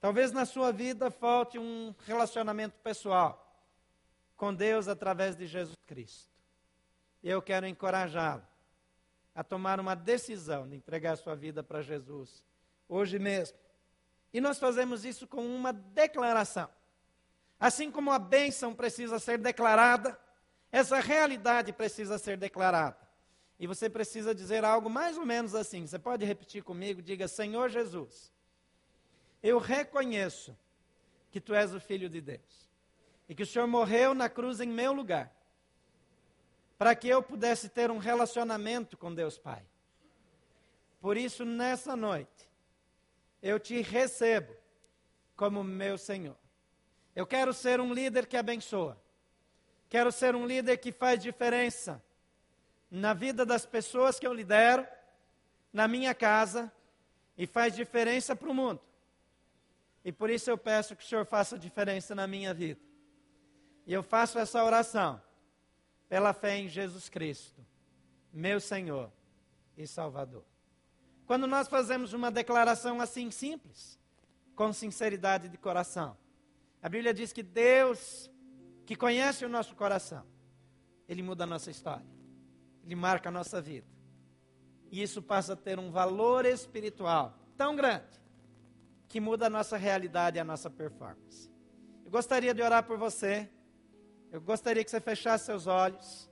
Talvez na sua vida falte um relacionamento pessoal com Deus através de Jesus Cristo. Eu quero encorajá-lo a tomar uma decisão de entregar a sua vida para Jesus hoje mesmo. E nós fazemos isso com uma declaração. Assim como a bênção precisa ser declarada, essa realidade precisa ser declarada. E você precisa dizer algo mais ou menos assim. Você pode repetir comigo? Diga: Senhor Jesus, eu reconheço que tu és o Filho de Deus e que o Senhor morreu na cruz em meu lugar, para que eu pudesse ter um relacionamento com Deus Pai. Por isso, nessa noite, eu te recebo como meu Senhor. Eu quero ser um líder que abençoa. Quero ser um líder que faz diferença na vida das pessoas que eu lidero, na minha casa, e faz diferença para o mundo. E por isso eu peço que o Senhor faça diferença na minha vida. E eu faço essa oração pela fé em Jesus Cristo, meu Senhor e Salvador. Quando nós fazemos uma declaração assim simples, com sinceridade de coração, a Bíblia diz que Deus, que conhece o nosso coração, Ele muda a nossa história. Ele marca a nossa vida. E isso passa a ter um valor espiritual tão grande que muda a nossa realidade e a nossa performance. Eu gostaria de orar por você. Eu gostaria que você fechasse seus olhos.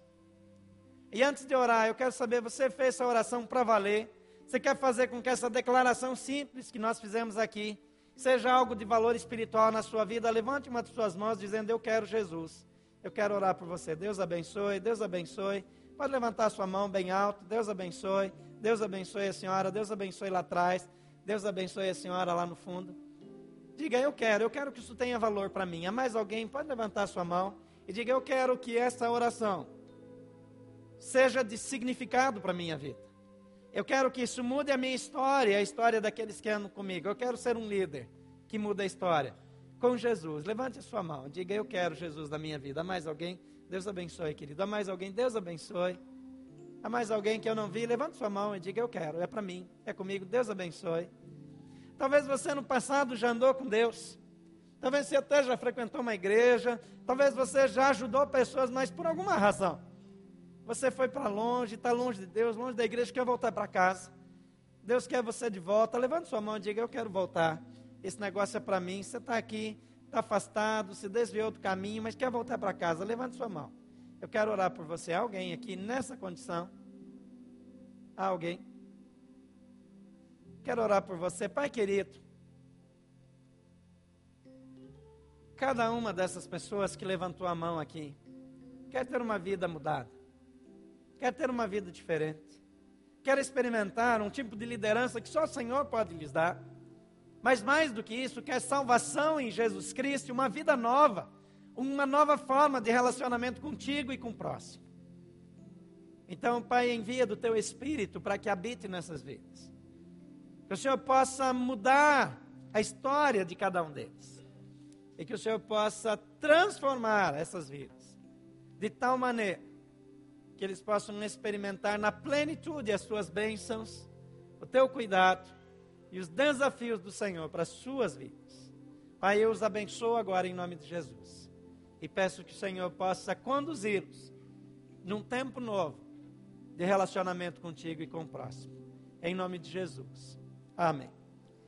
E antes de orar, eu quero saber, você fez essa oração para valer? Você quer fazer com que essa declaração simples que nós fizemos aqui seja algo de valor espiritual na sua vida? Levante uma de suas mãos dizendo: Eu quero Jesus. Eu quero orar por você. Deus abençoe, Deus abençoe. Pode levantar sua mão bem alto. Deus abençoe. Deus abençoe a senhora. Deus abençoe lá atrás. Deus abençoe a senhora lá no fundo. Diga, eu quero, eu quero que isso tenha valor para mim. Há mais alguém? Pode levantar sua mão e diga, eu quero que essa oração seja de significado para a minha vida. Eu quero que isso mude a minha história, a história daqueles que andam comigo. Eu quero ser um líder que muda a história com Jesus. Levante a sua mão, diga, eu quero Jesus na minha vida. Há mais alguém? Deus abençoe, querido. Há mais alguém? Deus abençoe. Há mais alguém que eu não vi? Levante sua mão e diga: Eu quero, é para mim, é comigo. Deus abençoe. Talvez você no passado já andou com Deus. Talvez você até já frequentou uma igreja. Talvez você já ajudou pessoas, mas por alguma razão. Você foi para longe, está longe de Deus, longe da igreja, quer voltar para casa. Deus quer você de volta. Levante sua mão e diga: Eu quero voltar. Esse negócio é para mim. Você está aqui, está afastado, se desviou do caminho, mas quer voltar para casa. Levante sua mão. Eu quero orar por você. Alguém aqui nessa condição? alguém? Quero orar por você, Pai querido. Cada uma dessas pessoas que levantou a mão aqui quer ter uma vida mudada, quer ter uma vida diferente, quer experimentar um tipo de liderança que só o Senhor pode lhes dar. Mas mais do que isso, quer salvação em Jesus Cristo, uma vida nova uma nova forma de relacionamento contigo e com o próximo. Então, Pai, envia do teu Espírito para que habite nessas vidas. Que o Senhor possa mudar a história de cada um deles. E que o Senhor possa transformar essas vidas. De tal maneira que eles possam experimentar na plenitude as suas bênçãos, o teu cuidado e os desafios do Senhor para as suas vidas. Pai, eu os abençoo agora em nome de Jesus e peço que o Senhor possa conduzi-los num tempo novo de relacionamento contigo e com o próximo. Em nome de Jesus. Amém.